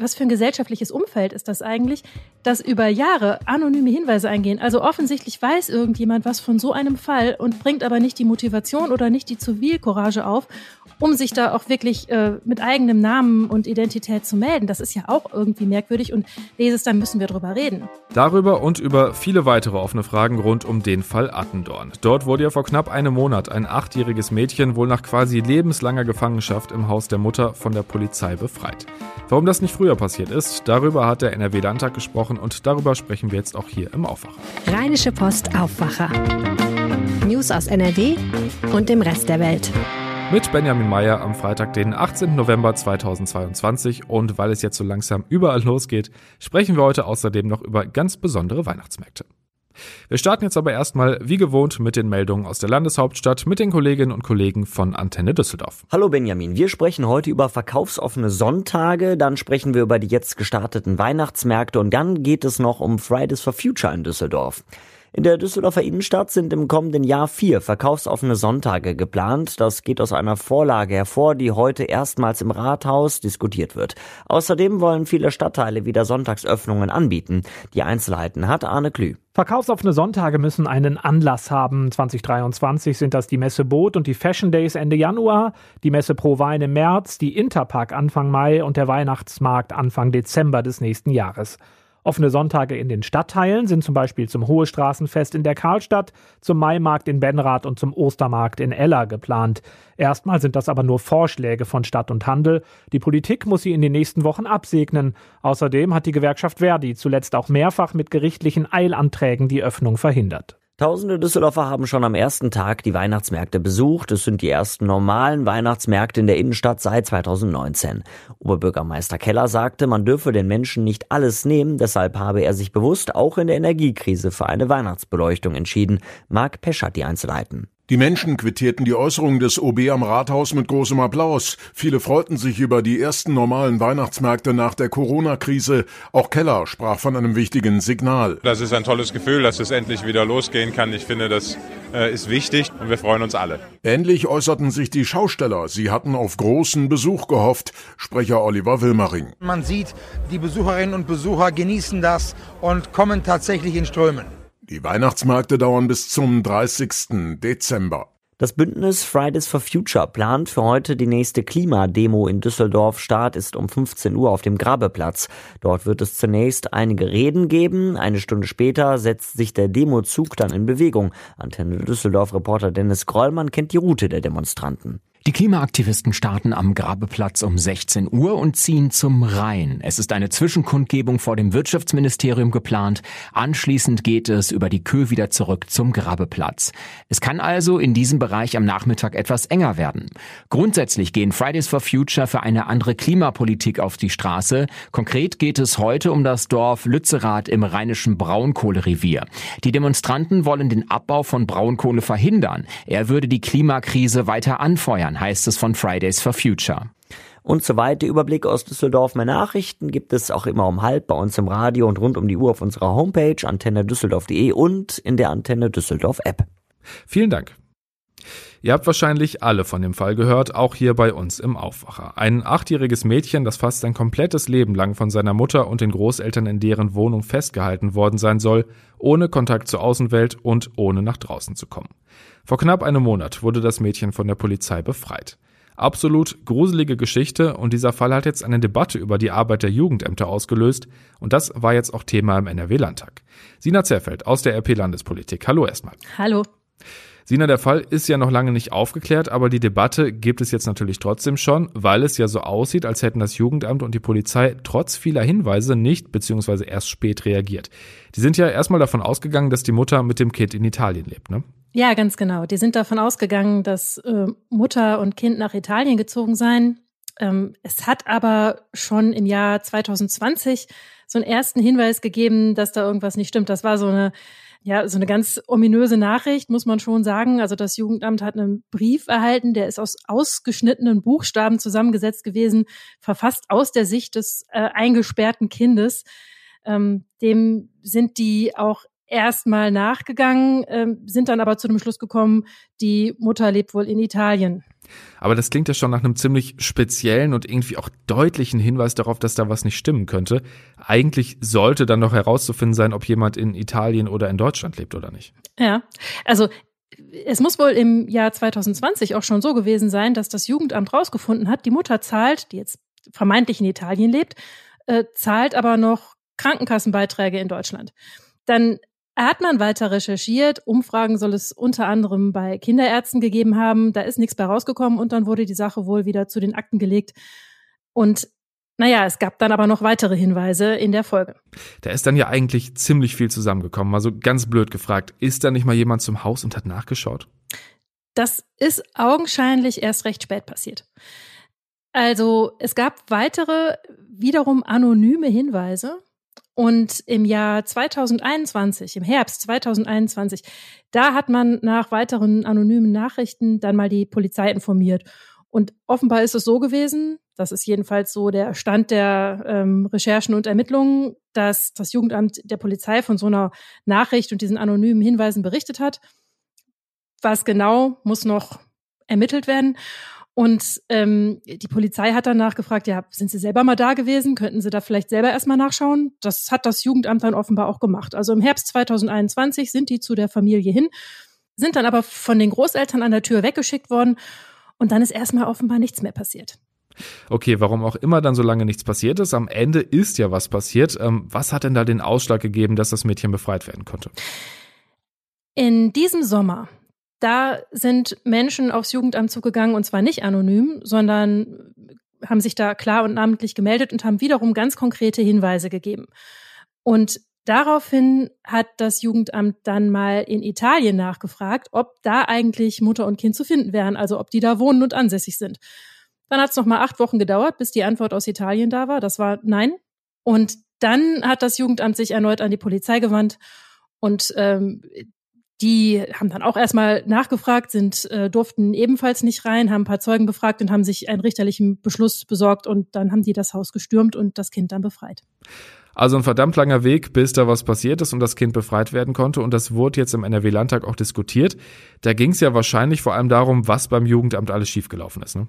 was für ein gesellschaftliches Umfeld ist das eigentlich, dass über Jahre anonyme Hinweise eingehen. Also offensichtlich weiß irgendjemand was von so einem Fall und bringt aber nicht die Motivation oder nicht die Zivilcourage auf, um sich da auch wirklich äh, mit eigenem Namen und Identität zu melden. Das ist ja auch irgendwie merkwürdig und leses, dann müssen wir drüber reden. Darüber und über viele weitere offene Fragen rund um den Fall Attendorn. Dort wurde ja vor knapp einem Monat ein achtjähriges Mädchen wohl nach quasi lebenslanger Gefangenschaft im Haus der Mutter von der Polizei befreit. Warum das nicht früher passiert ist, darüber hat der NRW-Landtag gesprochen und darüber sprechen wir jetzt auch hier im Aufwacher. Rheinische Post Aufwacher. News aus NRW und dem Rest der Welt mit Benjamin Meyer am Freitag, den 18. November 2022. Und weil es jetzt so langsam überall losgeht, sprechen wir heute außerdem noch über ganz besondere Weihnachtsmärkte. Wir starten jetzt aber erstmal wie gewohnt mit den Meldungen aus der Landeshauptstadt mit den Kolleginnen und Kollegen von Antenne Düsseldorf. Hallo Benjamin, wir sprechen heute über verkaufsoffene Sonntage, dann sprechen wir über die jetzt gestarteten Weihnachtsmärkte und dann geht es noch um Fridays for Future in Düsseldorf. In der Düsseldorfer Innenstadt sind im kommenden Jahr vier verkaufsoffene Sonntage geplant. Das geht aus einer Vorlage hervor, die heute erstmals im Rathaus diskutiert wird. Außerdem wollen viele Stadtteile wieder Sonntagsöffnungen anbieten. Die Einzelheiten hat Arne Klü. Verkaufsoffene Sonntage müssen einen Anlass haben. 2023 sind das die Messe Boot und die Fashion Days Ende Januar, die Messe Pro Wein im März, die Interpark Anfang Mai und der Weihnachtsmarkt Anfang Dezember des nächsten Jahres. Offene Sonntage in den Stadtteilen sind zum Beispiel zum Hohe Straßenfest in der Karlstadt, zum Maimarkt in Benrath und zum Ostermarkt in Eller geplant. Erstmal sind das aber nur Vorschläge von Stadt und Handel. Die Politik muss sie in den nächsten Wochen absegnen. Außerdem hat die Gewerkschaft Verdi zuletzt auch mehrfach mit gerichtlichen Eilanträgen die Öffnung verhindert. Tausende Düsseldorfer haben schon am ersten Tag die Weihnachtsmärkte besucht. Es sind die ersten normalen Weihnachtsmärkte in der Innenstadt seit 2019. Oberbürgermeister Keller sagte, man dürfe den Menschen nicht alles nehmen, deshalb habe er sich bewusst auch in der Energiekrise für eine Weihnachtsbeleuchtung entschieden. Marc Pesch hat die Einzelheiten. Die Menschen quittierten die Äußerung des OB am Rathaus mit großem Applaus. Viele freuten sich über die ersten normalen Weihnachtsmärkte nach der Corona-Krise. Auch Keller sprach von einem wichtigen Signal. Das ist ein tolles Gefühl, dass es endlich wieder losgehen kann. Ich finde, das äh, ist wichtig und wir freuen uns alle. Ähnlich äußerten sich die Schausteller. Sie hatten auf großen Besuch gehofft. Sprecher Oliver Wilmering. Man sieht, die Besucherinnen und Besucher genießen das und kommen tatsächlich in Strömen. Die Weihnachtsmärkte dauern bis zum 30. Dezember. Das Bündnis Fridays for Future plant für heute die nächste Klimademo in Düsseldorf. Start ist um 15 Uhr auf dem Grabeplatz. Dort wird es zunächst einige Reden geben. Eine Stunde später setzt sich der Demozug dann in Bewegung. Antenne Düsseldorf Reporter Dennis Grollmann kennt die Route der Demonstranten. Die Klimaaktivisten starten am Grabeplatz um 16 Uhr und ziehen zum Rhein. Es ist eine Zwischenkundgebung vor dem Wirtschaftsministerium geplant. Anschließend geht es über die Kö wieder zurück zum Grabeplatz. Es kann also in diesem Bereich am Nachmittag etwas enger werden. Grundsätzlich gehen Fridays for Future für eine andere Klimapolitik auf die Straße. Konkret geht es heute um das Dorf Lützerath im rheinischen Braunkohlerevier. Die Demonstranten wollen den Abbau von Braunkohle verhindern. Er würde die Klimakrise weiter anfeuern Bayern heißt es von Fridays for Future. Und soweit der Überblick aus Düsseldorf. Mehr Nachrichten gibt es auch immer um halb bei uns im Radio und rund um die Uhr auf unserer Homepage antennedüsseldorf.de und in der Antenne Düsseldorf App. Vielen Dank. Ihr habt wahrscheinlich alle von dem Fall gehört, auch hier bei uns im Aufwacher. Ein achtjähriges Mädchen, das fast sein komplettes Leben lang von seiner Mutter und den Großeltern in deren Wohnung festgehalten worden sein soll, ohne Kontakt zur Außenwelt und ohne nach draußen zu kommen. Vor knapp einem Monat wurde das Mädchen von der Polizei befreit. Absolut gruselige Geschichte und dieser Fall hat jetzt eine Debatte über die Arbeit der Jugendämter ausgelöst und das war jetzt auch Thema im NRW-Landtag. Sina Zerfeld aus der RP Landespolitik. Hallo erstmal. Hallo. Sina, der Fall ist ja noch lange nicht aufgeklärt, aber die Debatte gibt es jetzt natürlich trotzdem schon, weil es ja so aussieht, als hätten das Jugendamt und die Polizei trotz vieler Hinweise nicht bzw. erst spät reagiert. Die sind ja erstmal davon ausgegangen, dass die Mutter mit dem Kind in Italien lebt, ne? Ja, ganz genau. Die sind davon ausgegangen, dass äh, Mutter und Kind nach Italien gezogen seien. Ähm, es hat aber schon im Jahr 2020 so einen ersten Hinweis gegeben, dass da irgendwas nicht stimmt. Das war so eine ja, so eine ganz ominöse Nachricht, muss man schon sagen. Also das Jugendamt hat einen Brief erhalten, der ist aus ausgeschnittenen Buchstaben zusammengesetzt gewesen, verfasst aus der Sicht des äh, eingesperrten Kindes. Ähm, dem sind die auch erstmal nachgegangen, ähm, sind dann aber zu dem Schluss gekommen, die Mutter lebt wohl in Italien. Aber das klingt ja schon nach einem ziemlich speziellen und irgendwie auch deutlichen Hinweis darauf, dass da was nicht stimmen könnte. Eigentlich sollte dann noch herauszufinden sein, ob jemand in Italien oder in Deutschland lebt oder nicht. Ja, also es muss wohl im Jahr 2020 auch schon so gewesen sein, dass das Jugendamt rausgefunden hat, die Mutter zahlt, die jetzt vermeintlich in Italien lebt, äh, zahlt aber noch Krankenkassenbeiträge in Deutschland. Dann hat man weiter recherchiert. Umfragen soll es unter anderem bei Kinderärzten gegeben haben. Da ist nichts bei rausgekommen und dann wurde die Sache wohl wieder zu den Akten gelegt. Und naja, es gab dann aber noch weitere Hinweise in der Folge. Da ist dann ja eigentlich ziemlich viel zusammengekommen. Also ganz blöd gefragt, ist da nicht mal jemand zum Haus und hat nachgeschaut? Das ist augenscheinlich erst recht spät passiert. Also es gab weitere, wiederum anonyme Hinweise. Und im Jahr 2021, im Herbst 2021, da hat man nach weiteren anonymen Nachrichten dann mal die Polizei informiert. Und offenbar ist es so gewesen, das ist jedenfalls so der Stand der ähm, Recherchen und Ermittlungen, dass das Jugendamt der Polizei von so einer Nachricht und diesen anonymen Hinweisen berichtet hat. Was genau muss noch ermittelt werden. Und ähm, die Polizei hat dann nachgefragt, ja, sind Sie selber mal da gewesen? Könnten Sie da vielleicht selber erstmal nachschauen? Das hat das Jugendamt dann offenbar auch gemacht. Also im Herbst 2021 sind die zu der Familie hin, sind dann aber von den Großeltern an der Tür weggeschickt worden und dann ist erstmal offenbar nichts mehr passiert. Okay, warum auch immer dann so lange nichts passiert ist, am Ende ist ja was passiert. Ähm, was hat denn da den Ausschlag gegeben, dass das Mädchen befreit werden konnte? In diesem Sommer, da sind Menschen aufs Jugendamt zugegangen und zwar nicht anonym, sondern haben sich da klar und namentlich gemeldet und haben wiederum ganz konkrete Hinweise gegeben. Und Daraufhin hat das Jugendamt dann mal in Italien nachgefragt, ob da eigentlich Mutter und Kind zu finden wären, also ob die da wohnen und ansässig sind. Dann hat es noch mal acht Wochen gedauert, bis die Antwort aus Italien da war. Das war nein. Und dann hat das Jugendamt sich erneut an die Polizei gewandt und ähm, die haben dann auch erstmal nachgefragt, sind äh, durften ebenfalls nicht rein, haben ein paar Zeugen befragt und haben sich einen richterlichen Beschluss besorgt und dann haben die das Haus gestürmt und das Kind dann befreit. Also ein verdammt langer Weg, bis da was passiert ist und das Kind befreit werden konnte. Und das wurde jetzt im NRW-Landtag auch diskutiert. Da ging es ja wahrscheinlich vor allem darum, was beim Jugendamt alles schiefgelaufen ist. Ne?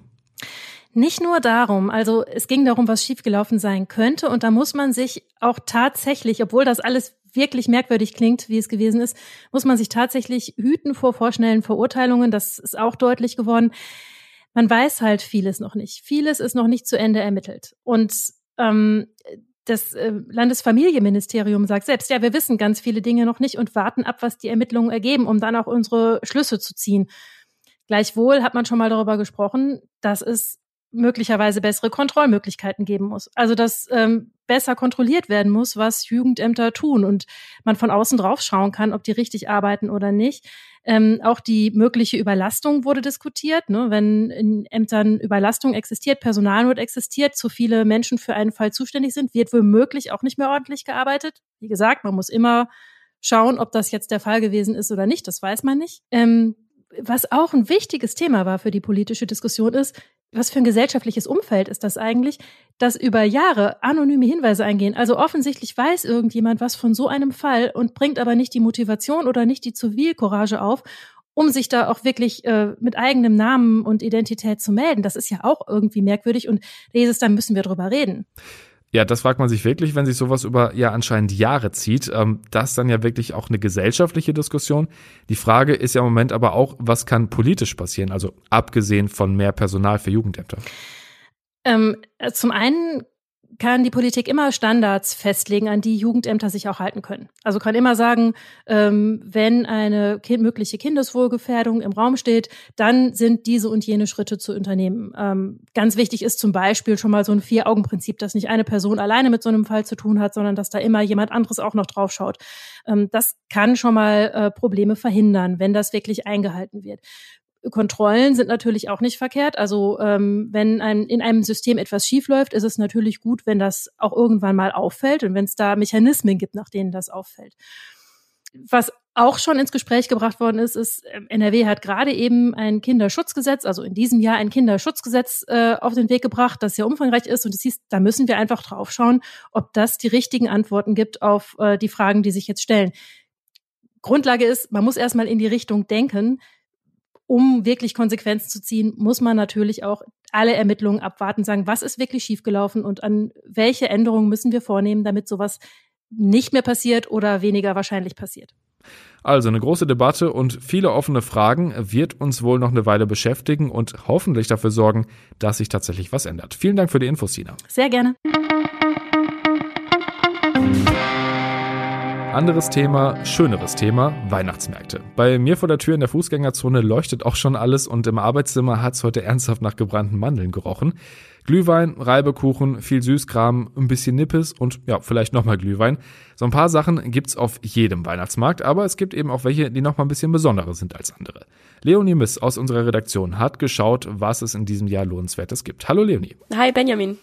Nicht nur darum, also es ging darum, was schiefgelaufen sein könnte. Und da muss man sich auch tatsächlich, obwohl das alles wirklich merkwürdig klingt, wie es gewesen ist, muss man sich tatsächlich hüten vor vorschnellen Verurteilungen. Das ist auch deutlich geworden. Man weiß halt vieles noch nicht. Vieles ist noch nicht zu Ende ermittelt. Und ähm, das äh, Landesfamilienministerium sagt selbst, ja, wir wissen ganz viele Dinge noch nicht und warten ab, was die Ermittlungen ergeben, um dann auch unsere Schlüsse zu ziehen. Gleichwohl hat man schon mal darüber gesprochen, dass es möglicherweise bessere Kontrollmöglichkeiten geben muss. Also dass ähm, besser kontrolliert werden muss, was Jugendämter tun und man von außen drauf schauen kann, ob die richtig arbeiten oder nicht. Ähm, auch die mögliche Überlastung wurde diskutiert. Ne? Wenn in Ämtern Überlastung existiert, Personalnot existiert, zu viele Menschen für einen Fall zuständig sind, wird womöglich auch nicht mehr ordentlich gearbeitet. Wie gesagt, man muss immer schauen, ob das jetzt der Fall gewesen ist oder nicht. Das weiß man nicht. Ähm, was auch ein wichtiges Thema war für die politische Diskussion ist, was für ein gesellschaftliches Umfeld ist das eigentlich, dass über Jahre anonyme Hinweise eingehen? Also offensichtlich weiß irgendjemand was von so einem Fall und bringt aber nicht die Motivation oder nicht die Zivilcourage auf, um sich da auch wirklich äh, mit eigenem Namen und Identität zu melden. Das ist ja auch irgendwie merkwürdig und dieses, da müssen wir drüber reden. Ja, das fragt man sich wirklich, wenn sich sowas über ja anscheinend Jahre zieht. Ähm, das ist dann ja wirklich auch eine gesellschaftliche Diskussion. Die Frage ist ja im Moment aber auch, was kann politisch passieren? Also abgesehen von mehr Personal für Jugendämter. Ähm, zum einen kann die Politik immer Standards festlegen, an die Jugendämter sich auch halten können. Also kann immer sagen, ähm, wenn eine kind mögliche Kindeswohlgefährdung im Raum steht, dann sind diese und jene Schritte zu unternehmen. Ähm, ganz wichtig ist zum Beispiel schon mal so ein Vier-Augen-Prinzip, dass nicht eine Person alleine mit so einem Fall zu tun hat, sondern dass da immer jemand anderes auch noch drauf schaut. Ähm, das kann schon mal äh, Probleme verhindern, wenn das wirklich eingehalten wird. Kontrollen sind natürlich auch nicht verkehrt. Also ähm, wenn ein, in einem System etwas schiefläuft, ist es natürlich gut, wenn das auch irgendwann mal auffällt und wenn es da Mechanismen gibt, nach denen das auffällt. Was auch schon ins Gespräch gebracht worden ist, ist, ähm, NRW hat gerade eben ein Kinderschutzgesetz, also in diesem Jahr ein Kinderschutzgesetz äh, auf den Weg gebracht, das sehr umfangreich ist. Und es hieß, da müssen wir einfach drauf schauen, ob das die richtigen Antworten gibt auf äh, die Fragen, die sich jetzt stellen. Grundlage ist, man muss erstmal in die Richtung denken, um wirklich Konsequenzen zu ziehen, muss man natürlich auch alle Ermittlungen abwarten, sagen, was ist wirklich schiefgelaufen und an welche Änderungen müssen wir vornehmen, damit sowas nicht mehr passiert oder weniger wahrscheinlich passiert. Also eine große Debatte und viele offene Fragen wird uns wohl noch eine Weile beschäftigen und hoffentlich dafür sorgen, dass sich tatsächlich was ändert. Vielen Dank für die Infos, Sina. Sehr gerne. Anderes Thema, schöneres Thema, Weihnachtsmärkte. Bei mir vor der Tür in der Fußgängerzone leuchtet auch schon alles und im Arbeitszimmer hat es heute ernsthaft nach gebrannten Mandeln gerochen. Glühwein, Reibekuchen, viel Süßkram, ein bisschen Nippes und ja, vielleicht nochmal Glühwein. So ein paar Sachen gibt's auf jedem Weihnachtsmarkt, aber es gibt eben auch welche, die nochmal ein bisschen besonderer sind als andere. Leonie Miss aus unserer Redaktion hat geschaut, was es in diesem Jahr lohnenswertes gibt. Hallo Leonie. Hi Benjamin.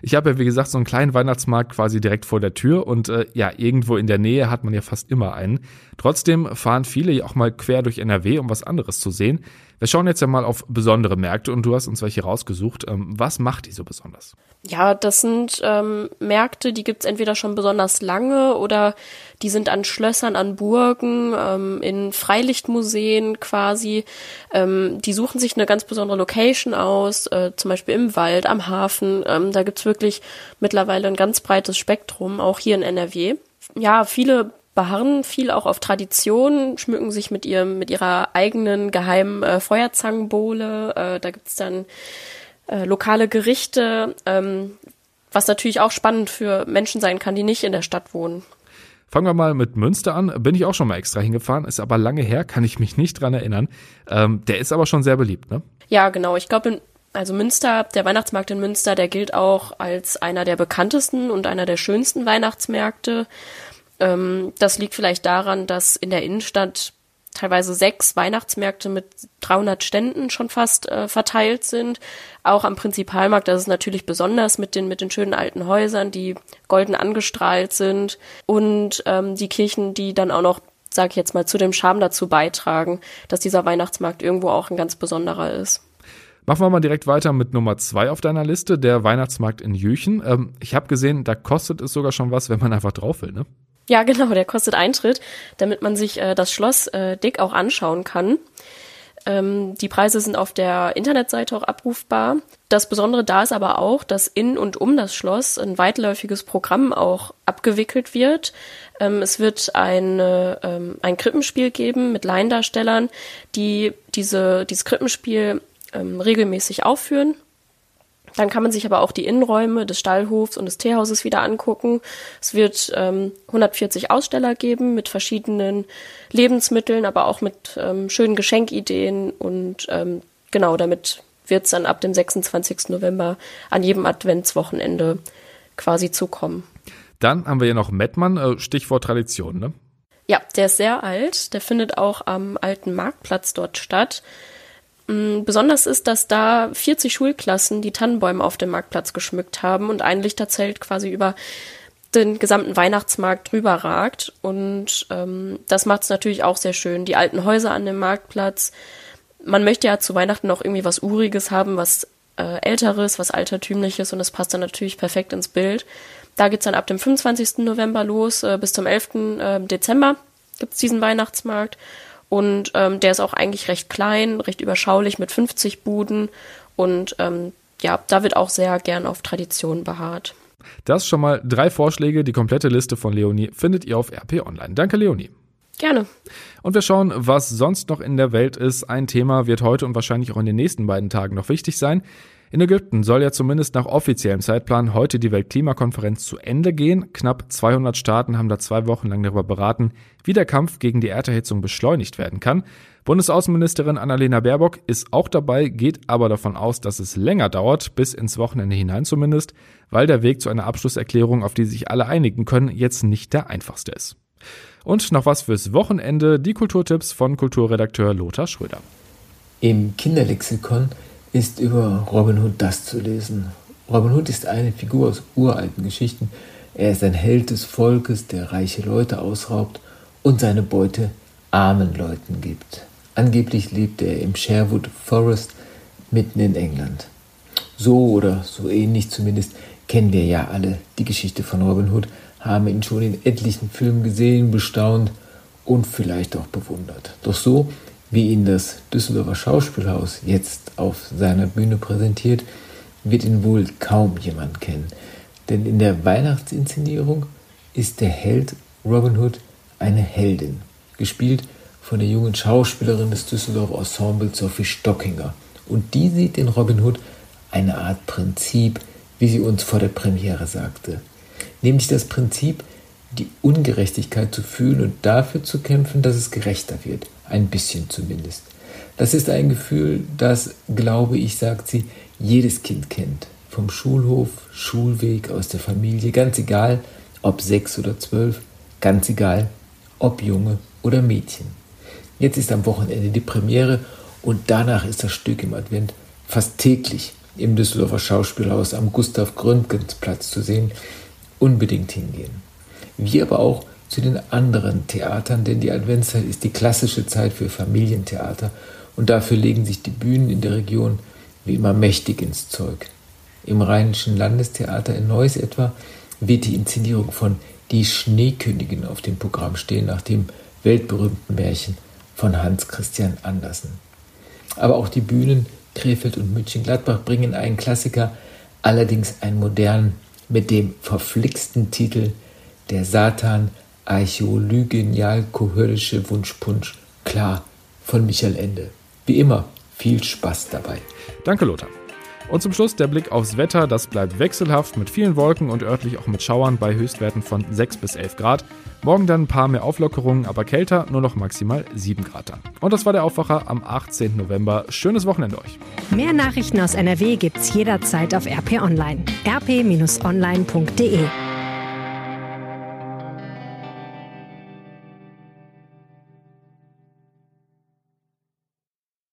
Ich habe ja, wie gesagt, so einen kleinen Weihnachtsmarkt quasi direkt vor der Tür und äh, ja, irgendwo in der Nähe hat man ja fast immer einen. Trotzdem fahren viele ja auch mal quer durch NRW, um was anderes zu sehen. Wir schauen jetzt ja mal auf besondere Märkte und du hast uns welche rausgesucht. Ähm, was macht die so besonders? Ja, das sind ähm, Märkte, die gibt's entweder schon besonders lange oder die sind an Schlössern, an Burgen, ähm, in Freilichtmuseen quasi. Ähm, die suchen sich eine ganz besondere Location aus, äh, zum Beispiel im Wald, am Hafen. Ähm, da gibt's wirklich mittlerweile ein ganz breites Spektrum, auch hier in NRW. Ja, viele beharren viel auch auf Tradition, schmücken sich mit ihrem, mit ihrer eigenen geheimen äh, Feuerzangenbowle. Äh, da gibt's dann äh, lokale Gerichte, ähm, was natürlich auch spannend für Menschen sein kann, die nicht in der Stadt wohnen. Fangen wir mal mit Münster an. Bin ich auch schon mal extra hingefahren, ist aber lange her, kann ich mich nicht dran erinnern. Ähm, der ist aber schon sehr beliebt, ne? Ja, genau. Ich glaube, also Münster, der Weihnachtsmarkt in Münster, der gilt auch als einer der bekanntesten und einer der schönsten Weihnachtsmärkte. Ähm, das liegt vielleicht daran, dass in der Innenstadt teilweise sechs Weihnachtsmärkte mit 300 Ständen schon fast äh, verteilt sind. Auch am Prinzipalmarkt, das ist natürlich besonders mit den, mit den schönen alten Häusern, die golden angestrahlt sind und ähm, die Kirchen, die dann auch noch, sage ich jetzt mal, zu dem Charme dazu beitragen, dass dieser Weihnachtsmarkt irgendwo auch ein ganz besonderer ist. Machen wir mal direkt weiter mit Nummer zwei auf deiner Liste, der Weihnachtsmarkt in Jüchen. Ähm, ich habe gesehen, da kostet es sogar schon was, wenn man einfach drauf will, ne? Ja, genau, der kostet Eintritt, damit man sich äh, das Schloss äh, dick auch anschauen kann. Ähm, die Preise sind auf der Internetseite auch abrufbar. Das Besondere da ist aber auch, dass in und um das Schloss ein weitläufiges Programm auch abgewickelt wird. Ähm, es wird eine, ähm, ein Krippenspiel geben mit Laiendarstellern, die diese, dieses Krippenspiel ähm, regelmäßig aufführen dann kann man sich aber auch die Innenräume des Stallhofs und des Teehauses wieder angucken. Es wird ähm, 140 Aussteller geben mit verschiedenen Lebensmitteln, aber auch mit ähm, schönen Geschenkideen und ähm, genau damit wird es dann ab dem 26. November an jedem Adventswochenende quasi zukommen. Dann haben wir ja noch Mettmann, äh, Stichwort Tradition, ne? Ja, der ist sehr alt. Der findet auch am alten Marktplatz dort statt. Mm, besonders ist, dass da 40 Schulklassen die Tannenbäume auf dem Marktplatz geschmückt haben und ein Lichterzelt quasi über den gesamten Weihnachtsmarkt drüber ragt. Und ähm, das macht es natürlich auch sehr schön. Die alten Häuser an dem Marktplatz. Man möchte ja zu Weihnachten noch irgendwie was Uriges haben, was äh, Älteres, was Altertümliches und das passt dann natürlich perfekt ins Bild. Da geht's dann ab dem 25. November los äh, bis zum 11. Äh, Dezember gibt's diesen Weihnachtsmarkt. Und ähm, der ist auch eigentlich recht klein, recht überschaulich mit 50 Buden. Und ähm, ja, da wird auch sehr gern auf Tradition beharrt. Das schon mal drei Vorschläge. Die komplette Liste von Leonie findet ihr auf RP Online. Danke, Leonie. Gerne. Und wir schauen, was sonst noch in der Welt ist. Ein Thema wird heute und wahrscheinlich auch in den nächsten beiden Tagen noch wichtig sein. In Ägypten soll ja zumindest nach offiziellem Zeitplan heute die Weltklimakonferenz zu Ende gehen. Knapp 200 Staaten haben da zwei Wochen lang darüber beraten, wie der Kampf gegen die Erderhitzung beschleunigt werden kann. Bundesaußenministerin Annalena Baerbock ist auch dabei, geht aber davon aus, dass es länger dauert, bis ins Wochenende hinein zumindest, weil der Weg zu einer Abschlusserklärung, auf die sich alle einigen können, jetzt nicht der einfachste ist. Und noch was fürs Wochenende, die Kulturtipps von Kulturredakteur Lothar Schröder. Im Kinderlexikon ist über Robin Hood das zu lesen. Robin Hood ist eine Figur aus uralten Geschichten. Er ist ein Held des Volkes, der reiche Leute ausraubt und seine Beute armen Leuten gibt. Angeblich lebt er im Sherwood Forest mitten in England. So oder so ähnlich zumindest kennen wir ja alle die Geschichte von Robin Hood, haben ihn schon in etlichen Filmen gesehen, bestaunt und vielleicht auch bewundert. Doch so wie ihn das Düsseldorfer Schauspielhaus jetzt auf seiner Bühne präsentiert, wird ihn wohl kaum jemand kennen. Denn in der Weihnachtsinszenierung ist der Held Robin Hood eine Heldin, gespielt von der jungen Schauspielerin des Düsseldorfer Ensembles Sophie Stockinger. Und die sieht in Robin Hood eine Art Prinzip, wie sie uns vor der Premiere sagte. Nämlich das Prinzip, die Ungerechtigkeit zu fühlen und dafür zu kämpfen, dass es gerechter wird. Ein bisschen zumindest. Das ist ein Gefühl, das, glaube ich, sagt sie, jedes Kind kennt. Vom Schulhof, Schulweg, aus der Familie, ganz egal, ob sechs oder zwölf, ganz egal, ob Junge oder Mädchen. Jetzt ist am Wochenende die Premiere und danach ist das Stück im Advent fast täglich im Düsseldorfer Schauspielhaus am Gustav Gründgens Platz zu sehen. Unbedingt hingehen. Wie aber auch zu den anderen Theatern, denn die Adventszeit ist die klassische Zeit für Familientheater und dafür legen sich die Bühnen in der Region wie immer mächtig ins Zeug. Im Rheinischen Landestheater in Neuss etwa wird die Inszenierung von Die Schneekönigin auf dem Programm stehen, nach dem weltberühmten Märchen von Hans Christian Andersen. Aber auch die Bühnen Krefeld und München-Gladbach bringen einen Klassiker, allerdings einen modernen, mit dem verflixten Titel Der Satan archäolygenial-kohöllische Wunschpunsch, klar, von Michael Ende. Wie immer, viel Spaß dabei. Danke, Lothar. Und zum Schluss der Blick aufs Wetter. Das bleibt wechselhaft mit vielen Wolken und örtlich auch mit Schauern bei Höchstwerten von 6 bis 11 Grad. Morgen dann ein paar mehr Auflockerungen, aber kälter, nur noch maximal 7 Grad dann. Und das war der Aufwacher am 18. November. Schönes Wochenende euch. Mehr Nachrichten aus NRW gibt's jederzeit auf RP Online. rp-online.de